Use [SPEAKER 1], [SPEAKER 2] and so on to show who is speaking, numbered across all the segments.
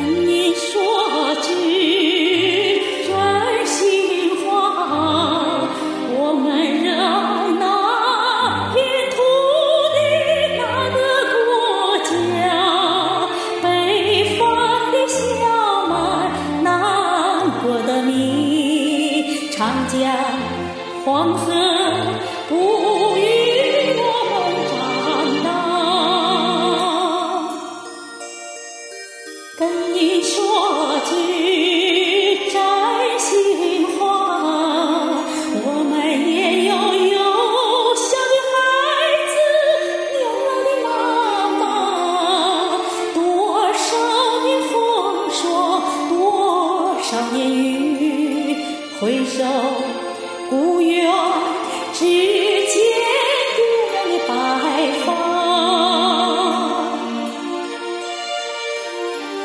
[SPEAKER 1] 跟你说句真心话，我们让那片土地那个国家，北方的小麦，南国的米，长江、黄河不。跟你说句真心话，我们也有幼小的孩子，年老的妈妈，多少年风霜，多少年雨，回首。故园只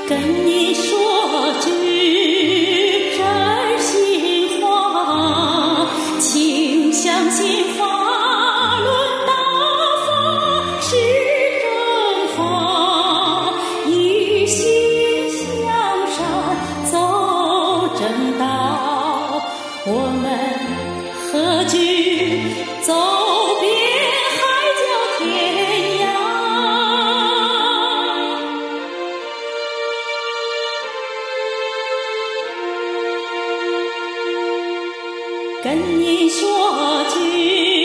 [SPEAKER 1] 跟你说句真心话请相信法轮大法是正法一心向善走正道。我们何惧走。跟你说句。